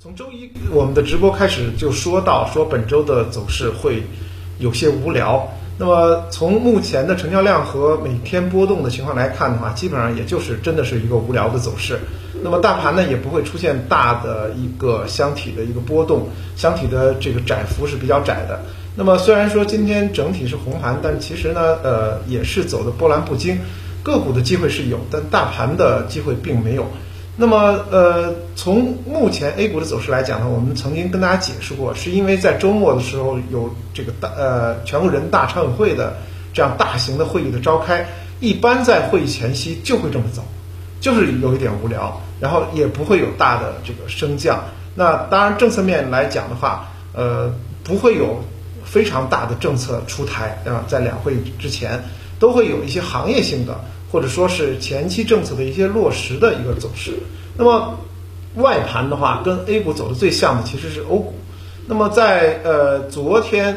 从周一我们的直播开始就说到，说本周的走势会有些无聊。那么从目前的成交量和每天波动的情况来看的话，基本上也就是真的是一个无聊的走势。那么大盘呢也不会出现大的一个箱体的一个波动，箱体的这个窄幅是比较窄的。那么虽然说今天整体是红盘，但其实呢，呃，也是走的波澜不惊，个股的机会是有，但大盘的机会并没有。那么，呃，从目前 A 股的走势来讲呢，我们曾经跟大家解释过，是因为在周末的时候有这个大呃全国人大常委会的这样大型的会议的召开，一般在会议前夕就会这么走，就是有一点无聊，然后也不会有大的这个升降。那当然政策面来讲的话，呃，不会有非常大的政策出台啊，在两会之前都会有一些行业性的。或者说是前期政策的一些落实的一个走势。那么外盘的话，跟 A 股走的最像的其实是欧股。那么在呃昨天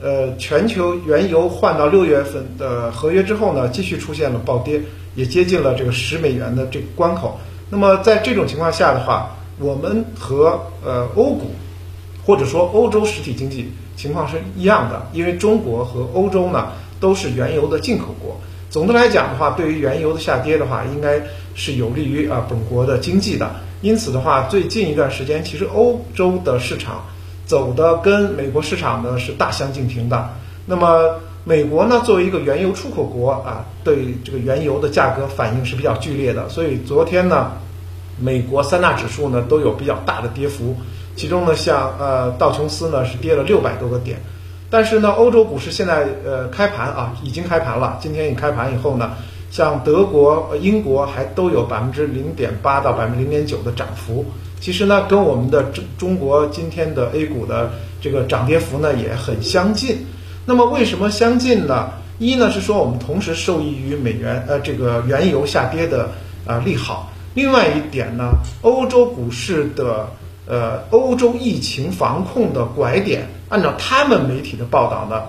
呃全球原油换到六月份的合约之后呢，继续出现了暴跌，也接近了这个十美元的这个关口。那么在这种情况下的话，我们和呃欧股或者说欧洲实体经济情况是一样的，因为中国和欧洲呢都是原油的进口国。总的来讲的话，对于原油的下跌的话，应该是有利于啊本国的经济的。因此的话，最近一段时间，其实欧洲的市场走的跟美国市场呢是大相径庭的。那么美国呢，作为一个原油出口国啊，对这个原油的价格反应是比较剧烈的。所以昨天呢，美国三大指数呢都有比较大的跌幅，其中呢像呃道琼斯呢是跌了六百多个点。但是呢，欧洲股市现在呃开盘啊，已经开盘了。今天一开盘以后呢，像德国、英国还都有百分之零点八到百分之零点九的涨幅。其实呢，跟我们的中中国今天的 A 股的这个涨跌幅呢也很相近。那么为什么相近呢？一呢是说我们同时受益于美元呃这个原油下跌的啊利好。另外一点呢，欧洲股市的呃欧洲疫情防控的拐点。按照他们媒体的报道呢，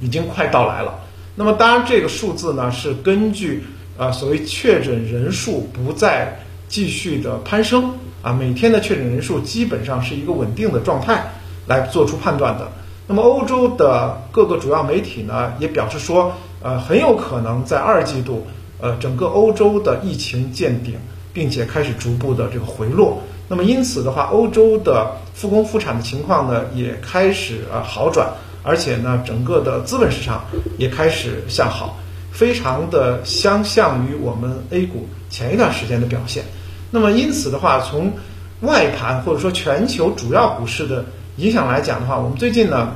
已经快到来了。那么当然，这个数字呢是根据啊所谓确诊人数不再继续的攀升啊，每天的确诊人数基本上是一个稳定的状态来做出判断的。那么欧洲的各个主要媒体呢也表示说，呃很有可能在二季度，呃整个欧洲的疫情见顶，并且开始逐步的这个回落。那么因此的话，欧洲的复工复产的情况呢也开始呃好转，而且呢整个的资本市场也开始向好，非常的相像于我们 A 股前一段时间的表现。那么因此的话，从外盘或者说全球主要股市的影响来讲的话，我们最近呢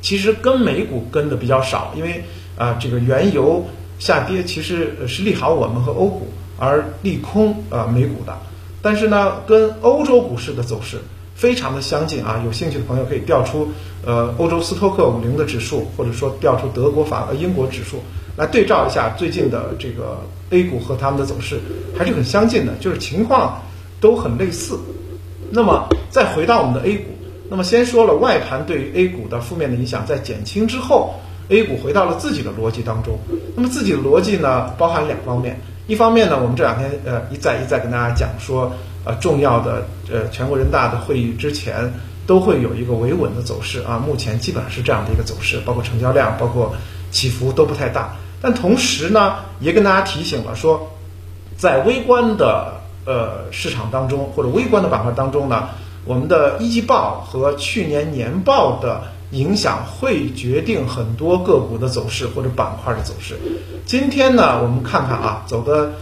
其实跟美股跟的比较少，因为啊这个原油下跌其实是利好我们和欧股，而利空啊美股的。但是呢，跟欧洲股市的走势非常的相近啊！有兴趣的朋友可以调出呃欧洲斯托克五零的指数，或者说调出德国、法、英国指数来对照一下最近的这个 A 股和他们的走势，还是很相近的，就是情况都很类似。那么再回到我们的 A 股，那么先说了外盘对于 A 股的负面的影响在减轻之后，A 股回到了自己的逻辑当中。那么自己的逻辑呢，包含两方面。一方面呢，我们这两天呃一再一再跟大家讲说，呃重要的呃全国人大的会议之前都会有一个维稳的走势啊，目前基本上是这样的一个走势，包括成交量，包括起伏都不太大。但同时呢，也跟大家提醒了说，在微观的呃市场当中或者微观的板块当中呢，我们的一季报和去年年报的。影响会决定很多个股的走势或者板块的走势。今天呢，我们看看啊，走的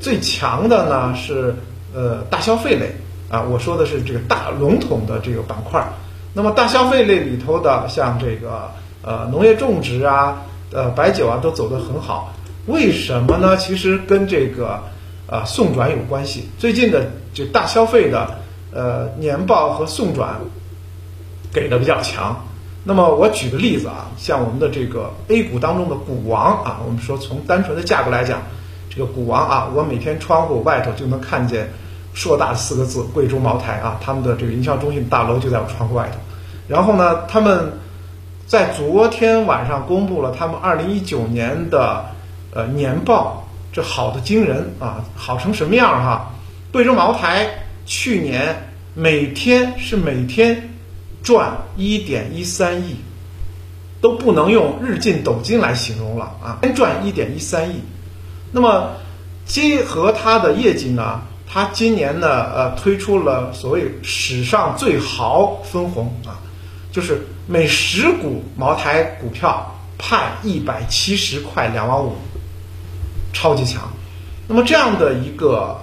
最强的呢是呃大消费类啊，我说的是这个大笼统的这个板块。那么大消费类里头的，像这个呃农业种植啊、呃白酒啊，都走得很好。为什么呢？其实跟这个啊送转有关系。最近的就大消费的呃年报和送转给的比较强。那么我举个例子啊，像我们的这个 A 股当中的股王啊，我们说从单纯的价格来讲，这个股王啊，我每天窗户外头就能看见硕大的四个字“贵州茅台”啊，他们的这个营销中心大楼就在我窗户外头。然后呢，他们在昨天晚上公布了他们二零一九年的呃年报，这好的惊人啊，好成什么样哈？贵州茅台去年每天是每天赚一点一三亿，都不能用日进斗金来形容了啊！先赚一点一三亿，那么结合它的业绩呢，它今年呢呃推出了所谓史上最豪分红啊，就是每十股茅台股票派一百七十块两毛五，超级强。那么这样的一个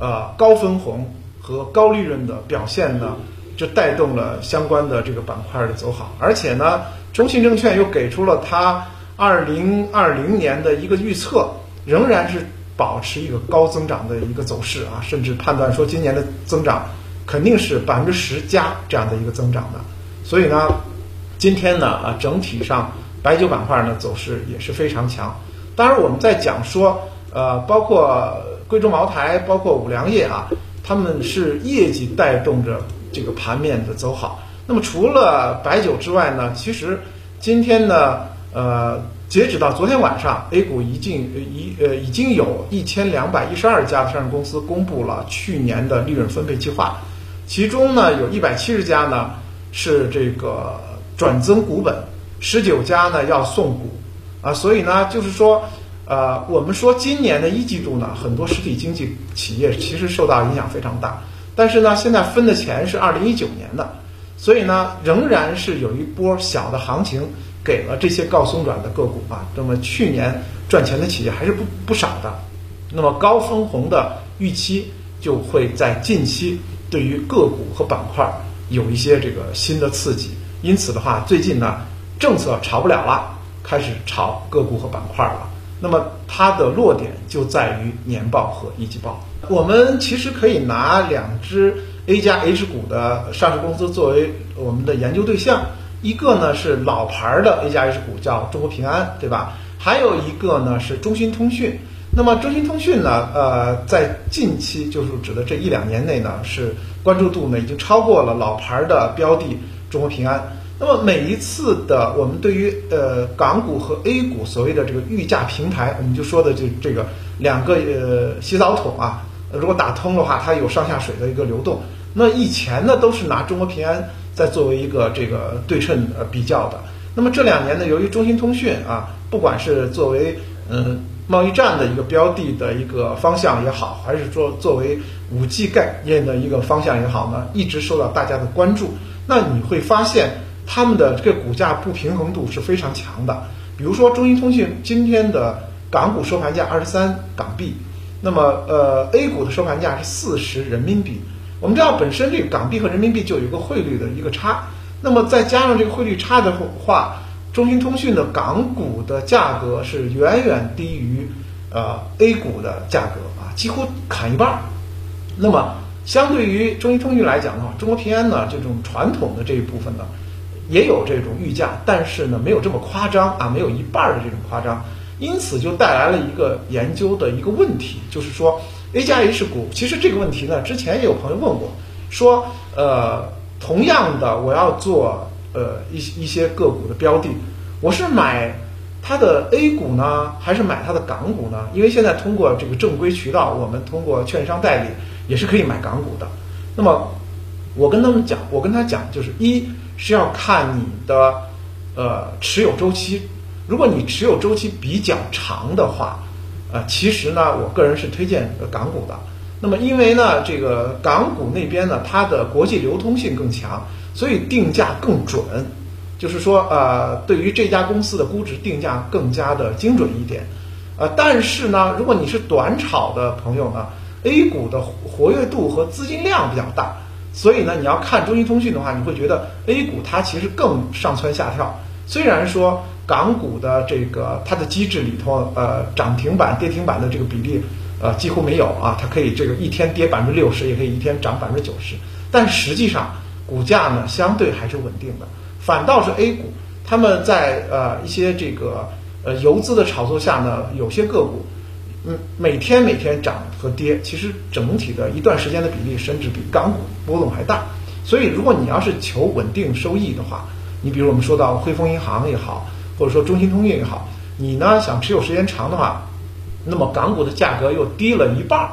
呃高分红。和高利润的表现呢，就带动了相关的这个板块的走好。而且呢，中信证券又给出了它二零二零年的一个预测，仍然是保持一个高增长的一个走势啊，甚至判断说今年的增长肯定是百分之十加这样的一个增长的。所以呢，今天呢啊，整体上白酒板块呢走势也是非常强。当然，我们在讲说呃，包括贵州茅台，包括五粮液啊。他们是业绩带动着这个盘面的走好。那么除了白酒之外呢？其实今天呢，呃，截止到昨天晚上，A 股已经已呃已经有一千两百一十二家上市公司公布了去年的利润分配计划，其中呢有一百七十家呢是这个转增股本，十九家呢要送股啊，所以呢就是说。呃，我们说今年的一季度呢，很多实体经济企业其实受到影响非常大，但是呢，现在分的钱是二零一九年的，所以呢，仍然是有一波小的行情给了这些高松转的个股啊。那么去年赚钱的企业还是不不少的，那么高分红的预期就会在近期对于个股和板块有一些这个新的刺激。因此的话，最近呢，政策炒不了了，开始炒个股和板块了。那么它的落点就在于年报和一季报。我们其实可以拿两只 A 加 H 股的上市公司作为我们的研究对象，一个呢是老牌的 A 加 H 股，叫中国平安，对吧？还有一个呢是中兴通讯。那么中兴通讯呢，呃，在近期就是指的这一两年内呢，是关注度呢已经超过了老牌的标的中国平安。那么每一次的我们对于呃港股和 A 股所谓的这个预价平台，我们就说的就这个两个呃洗澡桶啊，如果打通的话，它有上下水的一个流动。那以前呢都是拿中国平安在作为一个这个对称呃比较的。那么这两年呢，由于中兴通讯啊，不管是作为嗯贸易战的一个标的的一个方向也好，还是说作为五 G 概念的一个方向也好呢，一直受到大家的关注。那你会发现。他们的这个股价不平衡度是非常强的，比如说中兴通讯今天的港股收盘价二十三港币，那么呃 A 股的收盘价是四十人民币。我们知道本身这个港币和人民币就有一个汇率的一个差，那么再加上这个汇率差的话，中兴通讯的港股的价格是远远低于呃 A 股的价格啊，几乎砍一半。那么相对于中兴通讯来讲的话，中国平安呢这种传统的这一部分呢。也有这种预价，但是呢，没有这么夸张啊，没有一半的这种夸张，因此就带来了一个研究的一个问题，就是说 A 加 H 股，其实这个问题呢，之前也有朋友问过，说呃，同样的我要做呃一一些个股的标的，我是买它的 A 股呢，还是买它的港股呢？因为现在通过这个正规渠道，我们通过券商代理也是可以买港股的。那么我跟他们讲，我跟他讲就是一。是要看你的呃持有周期，如果你持有周期比较长的话，呃，其实呢，我个人是推荐港股的。那么因为呢，这个港股那边呢，它的国际流通性更强，所以定价更准，就是说呃，对于这家公司的估值定价更加的精准一点。呃，但是呢，如果你是短炒的朋友呢，A 股的活跃度和资金量比较大。所以呢，你要看中兴通讯的话，你会觉得 A 股它其实更上蹿下跳。虽然说港股的这个它的机制里头，呃，涨停板、跌停板的这个比例，呃，几乎没有啊，它可以这个一天跌百分之六十，也可以一天涨百分之九十。但实际上股价呢，相对还是稳定的。反倒是 A 股，他们在呃一些这个呃游资的炒作下呢，有些个股。嗯，每天每天涨和跌，其实整体的一段时间的比例，甚至比港股波动还大。所以，如果你要是求稳定收益的话，你比如我们说到汇丰银行也好，或者说中兴通讯也好，你呢想持有时间长的话，那么港股的价格又低了一半儿，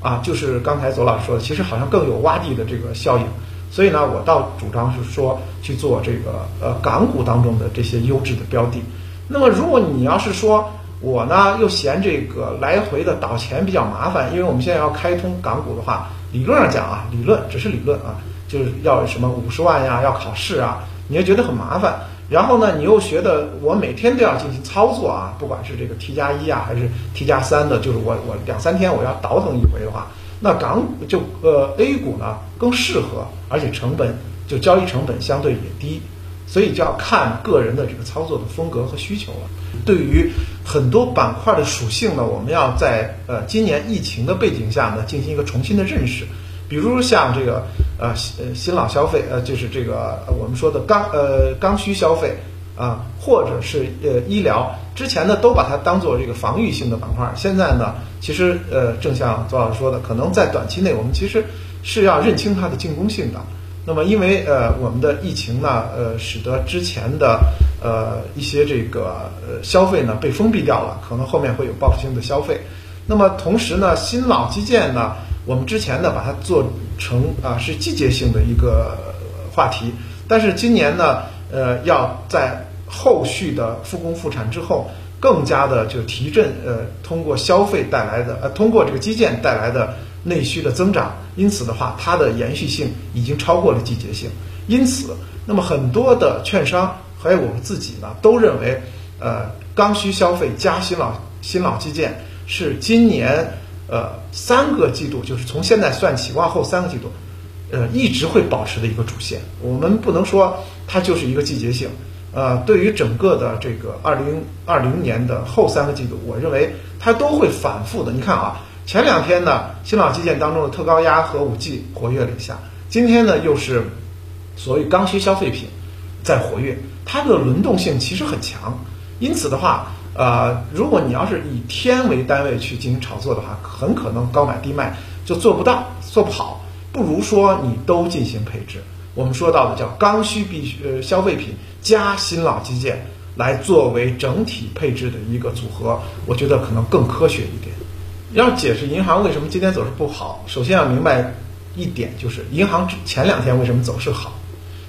啊，就是刚才左老师说的，其实好像更有洼地的这个效应。所以呢，我倒主张是说去做这个呃港股当中的这些优质的标的。那么如果你要是说我呢又嫌这个来回的倒钱比较麻烦，因为我们现在要开通港股的话，理论上讲啊，理论只是理论啊，就是要什么五十万呀，要考试啊，你又觉得很麻烦。然后呢，你又觉得我每天都要进行操作啊，不管是这个 T 加一啊，还是 T 加三的，就是我我两三天我要倒腾一回的话。那港股就呃 A 股呢更适合，而且成本就交易成本相对也低，所以就要看个人的这个操作的风格和需求了。对于很多板块的属性呢，我们要在呃今年疫情的背景下呢进行一个重新的认识，比如像这个呃呃新老消费呃就是这个我们说的刚呃刚需消费。啊，或者是呃医疗，之前呢都把它当做这个防御性的板块，现在呢，其实呃正像左老师说的，可能在短期内我们其实是要认清它的进攻性的。那么因为呃我们的疫情呢，呃使得之前的呃一些这个呃消费呢被封闭掉了，可能后面会有报复性的消费。那么同时呢，新老基建呢，我们之前呢把它做成啊是季节性的一个话题，但是今年呢，呃要在后续的复工复产之后，更加的就提振，呃，通过消费带来的，呃，通过这个基建带来的内需的增长，因此的话，它的延续性已经超过了季节性。因此，那么很多的券商还有我们自己呢，都认为，呃，刚需消费加新老新老基建是今年，呃，三个季度，就是从现在算起往后三个季度，呃，一直会保持的一个主线。我们不能说它就是一个季节性。呃，对于整个的这个二零二零年的后三个季度，我认为它都会反复的。你看啊，前两天呢，新老基建当中的特高压和五 G 活跃了一下，今天呢又是所谓刚需消费品在活跃，它的轮动性其实很强。因此的话，呃，如果你要是以天为单位去进行炒作的话，很可能高买低卖就做不到，做不好。不如说你都进行配置。我们说到的叫刚需必须呃消费品。加新老基建来作为整体配置的一个组合，我觉得可能更科学一点。要解释银行为什么今天走势不好，首先要明白一点，就是银行前两天为什么走势好。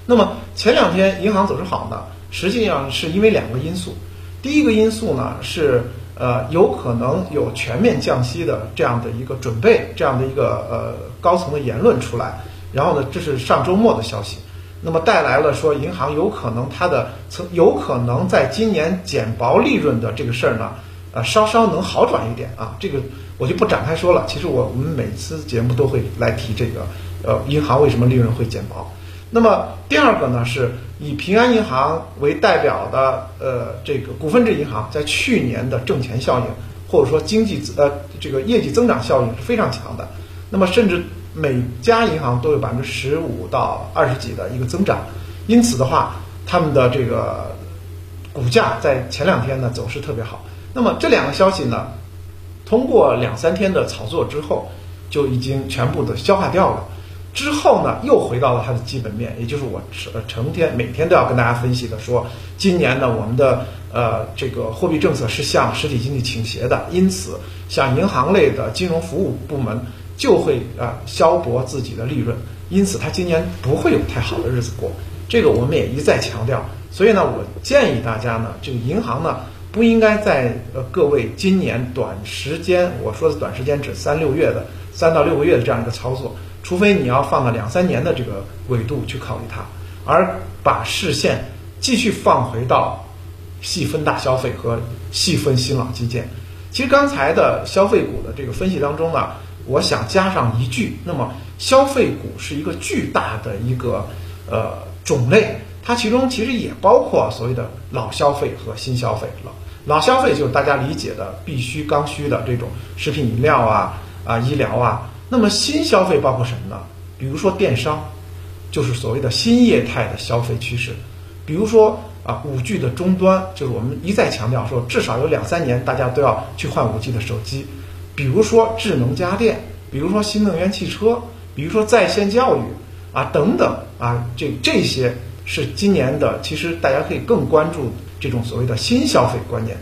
那么前两天银行走势好呢，实际上是因为两个因素。第一个因素呢是呃有可能有全面降息的这样的一个准备，这样的一个呃高层的言论出来。然后呢，这是上周末的消息。那么带来了说银行有可能它的曾有可能在今年减薄利润的这个事儿呢，呃稍稍能好转一点啊，这个我就不展开说了。其实我我们每次节目都会来提这个，呃，银行为什么利润会减薄？那么第二个呢，是以平安银行为代表的呃这个股份制银行在去年的挣钱效应或者说经济呃这个业绩增长效应是非常强的，那么甚至。每家银行都有百分之十五到二十几的一个增长，因此的话，他们的这个股价在前两天呢走势特别好。那么这两个消息呢，通过两三天的炒作之后，就已经全部的消化掉了。之后呢，又回到了它的基本面，也就是我成天每天都要跟大家分析的，说今年呢，我们的呃这个货币政策是向实体经济倾斜的，因此像银行类的金融服务部门。就会啊消薄自己的利润，因此它今年不会有太好的日子过。这个我们也一再强调。所以呢，我建议大家呢，这个银行呢不应该在呃各位今年短时间，我说的短时间指三六月的三到六个月的这样一个操作，除非你要放到两三年的这个维度去考虑它，而把视线继续放回到细分大消费和细分新老基建。其实刚才的消费股的这个分析当中呢。我想加上一句，那么消费股是一个巨大的一个呃种类，它其中其实也包括所谓的老消费和新消费。老老消费就是大家理解的必须刚需的这种食品饮料啊啊医疗啊。那么新消费包括什么呢？比如说电商，就是所谓的新业态的消费趋势。比如说啊五 G 的终端，就是我们一再强调说，至少有两三年大家都要去换五 G 的手机。比如说智能家电，比如说新能源汽车，比如说在线教育啊等等啊，这这些是今年的，其实大家可以更关注这种所谓的新消费观念。